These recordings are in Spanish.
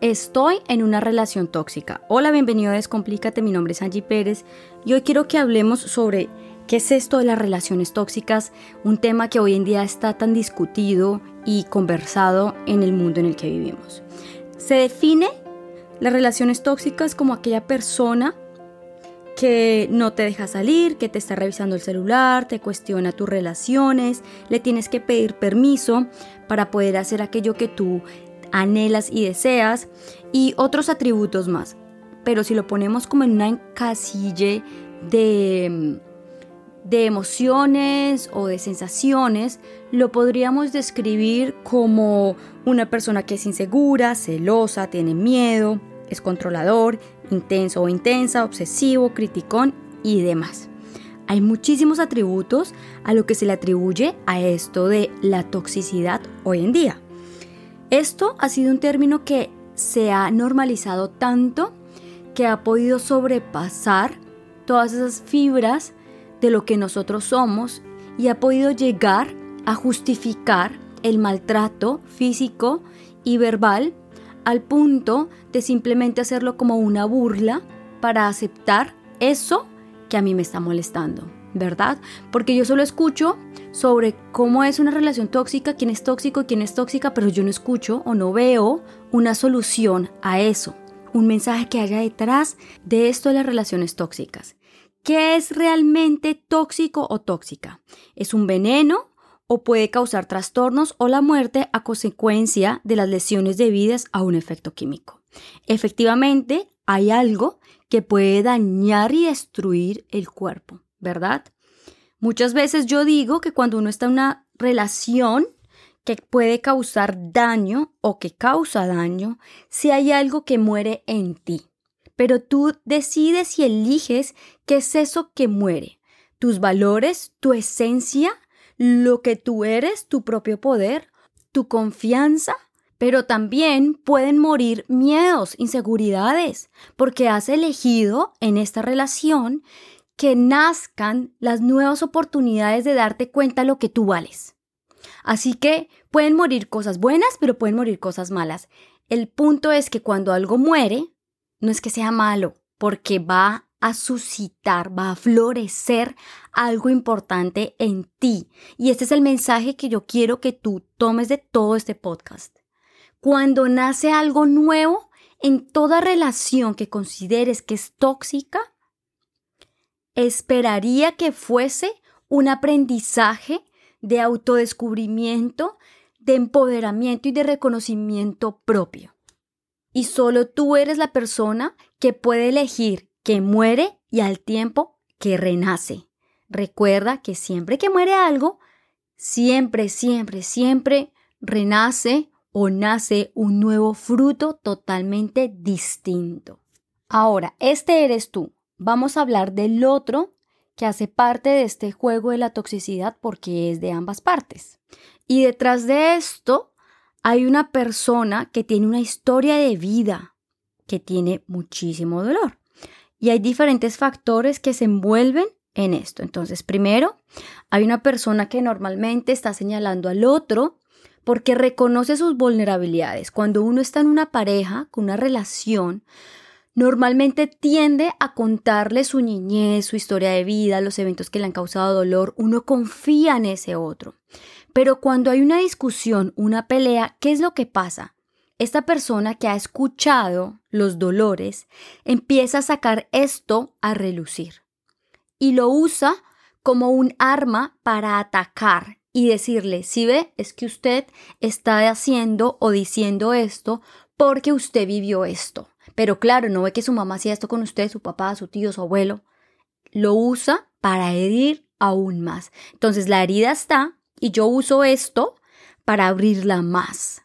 Estoy en una relación tóxica. Hola, bienvenido a Descomplícate, mi nombre es Angie Pérez y hoy quiero que hablemos sobre qué es esto de las relaciones tóxicas, un tema que hoy en día está tan discutido y conversado en el mundo en el que vivimos. Se define las relaciones tóxicas como aquella persona que no te deja salir, que te está revisando el celular, te cuestiona tus relaciones, le tienes que pedir permiso para poder hacer aquello que tú anhelas y deseas y otros atributos más. Pero si lo ponemos como en una encasille de, de emociones o de sensaciones, lo podríamos describir como una persona que es insegura, celosa, tiene miedo, es controlador, intenso o intensa, obsesivo, criticón y demás. Hay muchísimos atributos a lo que se le atribuye a esto de la toxicidad hoy en día. Esto ha sido un término que se ha normalizado tanto que ha podido sobrepasar todas esas fibras de lo que nosotros somos y ha podido llegar a justificar el maltrato físico y verbal al punto de simplemente hacerlo como una burla para aceptar eso que a mí me está molestando, ¿verdad? Porque yo solo escucho sobre cómo es una relación tóxica, quién es tóxico quién es tóxica, pero yo no escucho o no veo una solución a eso, un mensaje que haya detrás de esto de las relaciones tóxicas. ¿Qué es realmente tóxico o tóxica? ¿Es un veneno? o puede causar trastornos o la muerte a consecuencia de las lesiones debidas a un efecto químico. Efectivamente, hay algo que puede dañar y destruir el cuerpo, ¿verdad? Muchas veces yo digo que cuando uno está en una relación que puede causar daño o que causa daño, si hay algo que muere en ti. Pero tú decides y eliges qué es eso que muere. Tus valores, tu esencia, lo que tú eres, tu propio poder, tu confianza, pero también pueden morir miedos, inseguridades, porque has elegido en esta relación que nazcan las nuevas oportunidades de darte cuenta lo que tú vales. Así que pueden morir cosas buenas, pero pueden morir cosas malas. El punto es que cuando algo muere, no es que sea malo, porque va a suscitar, va a florecer algo importante en ti. Y este es el mensaje que yo quiero que tú tomes de todo este podcast. Cuando nace algo nuevo, en toda relación que consideres que es tóxica, esperaría que fuese un aprendizaje de autodescubrimiento, de empoderamiento y de reconocimiento propio. Y solo tú eres la persona que puede elegir que muere y al tiempo que renace. Recuerda que siempre que muere algo, siempre, siempre, siempre renace o nace un nuevo fruto totalmente distinto. Ahora, este eres tú. Vamos a hablar del otro que hace parte de este juego de la toxicidad porque es de ambas partes. Y detrás de esto hay una persona que tiene una historia de vida, que tiene muchísimo dolor. Y hay diferentes factores que se envuelven en esto. Entonces, primero, hay una persona que normalmente está señalando al otro porque reconoce sus vulnerabilidades. Cuando uno está en una pareja, con una relación, normalmente tiende a contarle su niñez, su historia de vida, los eventos que le han causado dolor. Uno confía en ese otro. Pero cuando hay una discusión, una pelea, ¿qué es lo que pasa? esta persona que ha escuchado los dolores empieza a sacar esto a relucir y lo usa como un arma para atacar y decirle, si ve, es que usted está haciendo o diciendo esto porque usted vivió esto. Pero claro, no ve que su mamá hacía esto con usted, su papá, su tío, su abuelo. Lo usa para herir aún más. Entonces la herida está y yo uso esto para abrirla más.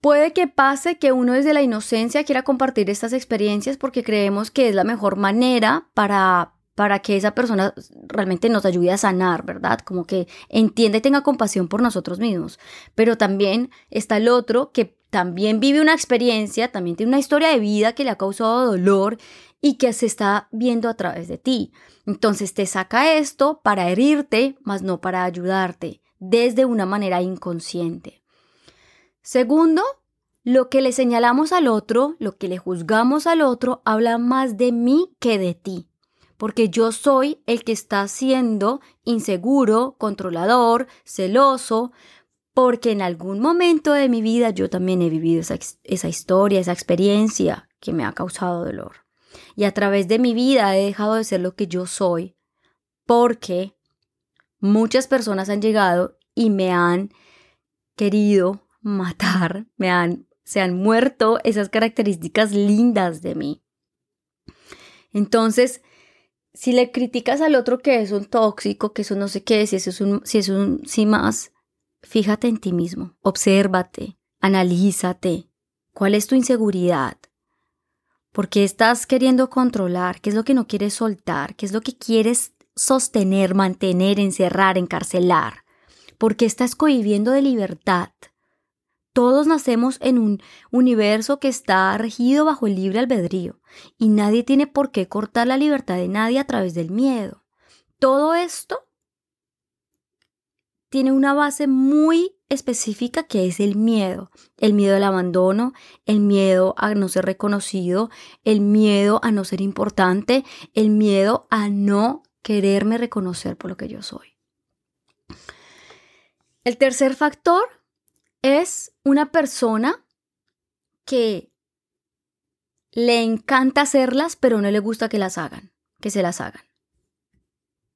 Puede que pase que uno desde la inocencia quiera compartir estas experiencias porque creemos que es la mejor manera para, para que esa persona realmente nos ayude a sanar, ¿verdad? Como que entienda y tenga compasión por nosotros mismos. Pero también está el otro que también vive una experiencia, también tiene una historia de vida que le ha causado dolor y que se está viendo a través de ti. Entonces te saca esto para herirte, más no para ayudarte, desde una manera inconsciente. Segundo, lo que le señalamos al otro, lo que le juzgamos al otro, habla más de mí que de ti. Porque yo soy el que está siendo inseguro, controlador, celoso, porque en algún momento de mi vida yo también he vivido esa, esa historia, esa experiencia que me ha causado dolor. Y a través de mi vida he dejado de ser lo que yo soy, porque muchas personas han llegado y me han querido matar, me han, se han muerto esas características lindas de mí. Entonces, si le criticas al otro que es un tóxico, que eso no sé qué, si eso es un, si es un, si más, fíjate en ti mismo, obsérvate, analízate, cuál es tu inseguridad, por qué estás queriendo controlar, qué es lo que no quieres soltar, qué es lo que quieres sostener, mantener, encerrar, encarcelar, por qué estás cohibiendo de libertad. Todos nacemos en un universo que está regido bajo el libre albedrío y nadie tiene por qué cortar la libertad de nadie a través del miedo. Todo esto tiene una base muy específica que es el miedo. El miedo al abandono, el miedo a no ser reconocido, el miedo a no ser importante, el miedo a no quererme reconocer por lo que yo soy. El tercer factor es una persona que le encanta hacerlas, pero no le gusta que las hagan, que se las hagan.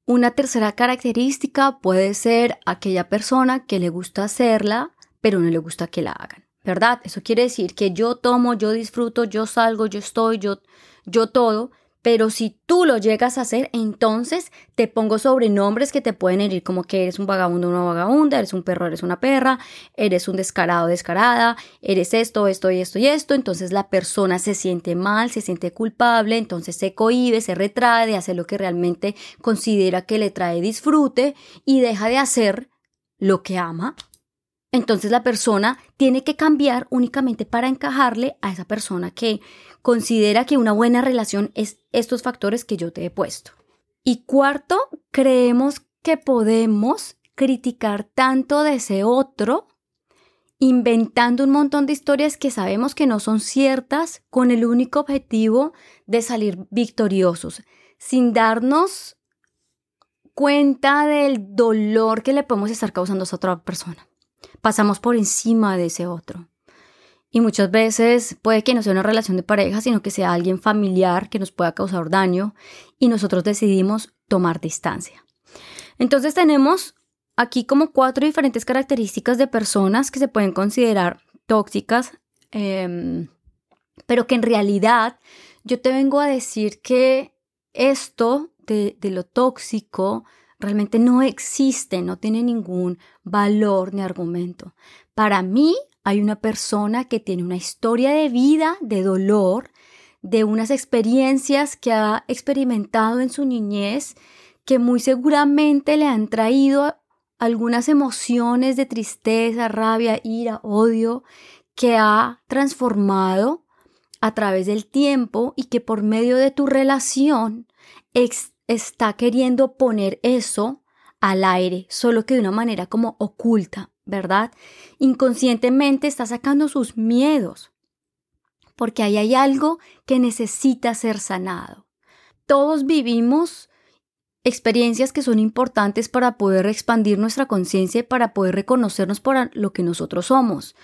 Una tercera característica puede ser aquella persona que le gusta hacerla, pero no le gusta que la hagan, ¿verdad? Eso quiere decir que yo tomo, yo disfruto, yo salgo, yo estoy, yo, yo todo, pero si tú lo llegas a hacer, entonces te pongo sobrenombres que te pueden herir como que eres un vagabundo, una vagabunda, eres un perro, eres una perra, eres un descarado, descarada, eres esto, esto y esto y esto. Entonces la persona se siente mal, se siente culpable, entonces se cohíbe, se retrae de hacer lo que realmente considera que le trae disfrute y deja de hacer lo que ama entonces la persona tiene que cambiar únicamente para encajarle a esa persona que considera que una buena relación es estos factores que yo te he puesto. Y cuarto, creemos que podemos criticar tanto de ese otro inventando un montón de historias que sabemos que no son ciertas con el único objetivo de salir victoriosos, sin darnos cuenta del dolor que le podemos estar causando a esa otra persona pasamos por encima de ese otro. Y muchas veces puede que no sea una relación de pareja, sino que sea alguien familiar que nos pueda causar daño y nosotros decidimos tomar distancia. Entonces tenemos aquí como cuatro diferentes características de personas que se pueden considerar tóxicas, em, pero que en realidad yo te vengo a decir que esto de, de lo tóxico realmente no existe, no tiene ningún valor ni argumento. Para mí hay una persona que tiene una historia de vida, de dolor, de unas experiencias que ha experimentado en su niñez que muy seguramente le han traído algunas emociones de tristeza, rabia, ira, odio, que ha transformado a través del tiempo y que por medio de tu relación está queriendo poner eso al aire, solo que de una manera como oculta, ¿verdad? Inconscientemente está sacando sus miedos, porque ahí hay algo que necesita ser sanado. Todos vivimos experiencias que son importantes para poder expandir nuestra conciencia y para poder reconocernos por lo que nosotros somos.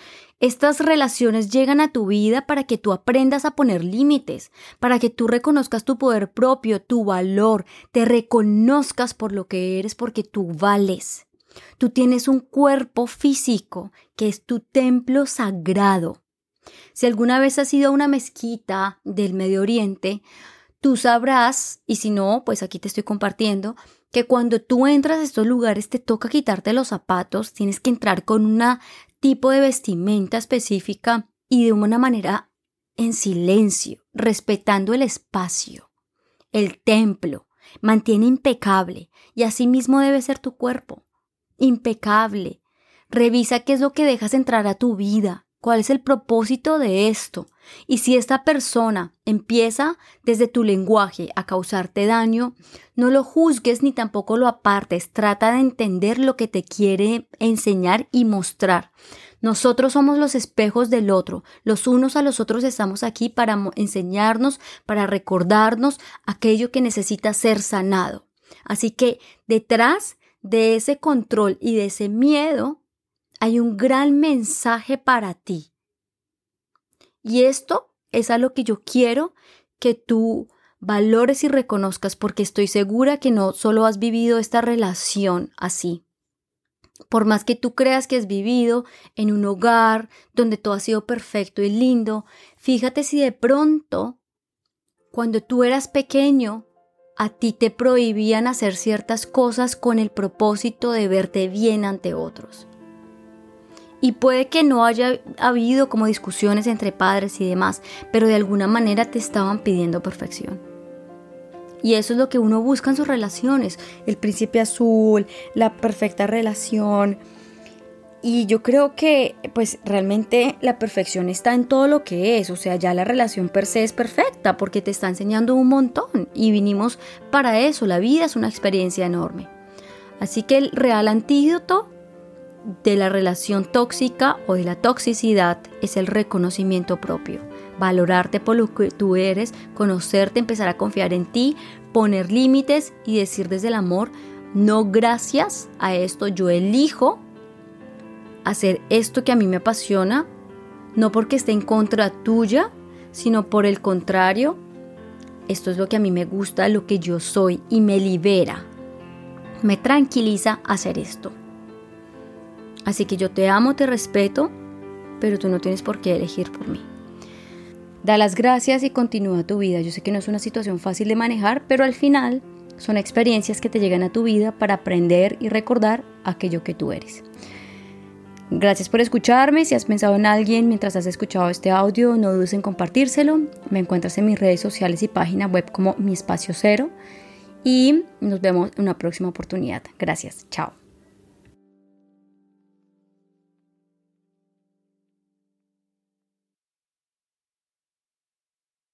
Estas relaciones llegan a tu vida para que tú aprendas a poner límites, para que tú reconozcas tu poder propio, tu valor, te reconozcas por lo que eres porque tú vales. Tú tienes un cuerpo físico que es tu templo sagrado. Si alguna vez has ido a una mezquita del Medio Oriente, tú sabrás, y si no, pues aquí te estoy compartiendo, que cuando tú entras a estos lugares te toca quitarte los zapatos, tienes que entrar con una tipo de vestimenta específica y de una manera en silencio, respetando el espacio, el templo, mantiene impecable y así mismo debe ser tu cuerpo, impecable. Revisa qué es lo que dejas entrar a tu vida, cuál es el propósito de esto. Y si esta persona empieza desde tu lenguaje a causarte daño, no lo juzgues ni tampoco lo apartes, trata de entender lo que te quiere enseñar y mostrar. Nosotros somos los espejos del otro. Los unos a los otros estamos aquí para enseñarnos, para recordarnos aquello que necesita ser sanado. Así que detrás de ese control y de ese miedo hay un gran mensaje para ti. Y esto es a lo que yo quiero que tú valores y reconozcas porque estoy segura que no solo has vivido esta relación así, por más que tú creas que has vivido en un hogar donde todo ha sido perfecto y lindo, fíjate si de pronto, cuando tú eras pequeño, a ti te prohibían hacer ciertas cosas con el propósito de verte bien ante otros. Y puede que no haya habido como discusiones entre padres y demás, pero de alguna manera te estaban pidiendo perfección. Y eso es lo que uno busca en sus relaciones, el príncipe azul, la perfecta relación. Y yo creo que pues realmente la perfección está en todo lo que es, o sea, ya la relación per se es perfecta porque te está enseñando un montón y vinimos para eso, la vida es una experiencia enorme. Así que el real antídoto de la relación tóxica o de la toxicidad es el reconocimiento propio valorarte por lo que tú eres, conocerte, empezar a confiar en ti, poner límites y decir desde el amor, no gracias a esto, yo elijo hacer esto que a mí me apasiona, no porque esté en contra tuya, sino por el contrario, esto es lo que a mí me gusta, lo que yo soy y me libera, me tranquiliza hacer esto. Así que yo te amo, te respeto, pero tú no tienes por qué elegir por mí. Da las gracias y continúa tu vida. Yo sé que no es una situación fácil de manejar, pero al final son experiencias que te llegan a tu vida para aprender y recordar aquello que tú eres. Gracias por escucharme. Si has pensado en alguien mientras has escuchado este audio, no dudes en compartírselo. Me encuentras en mis redes sociales y página web como Mi Espacio Cero. Y nos vemos en una próxima oportunidad. Gracias. Chao.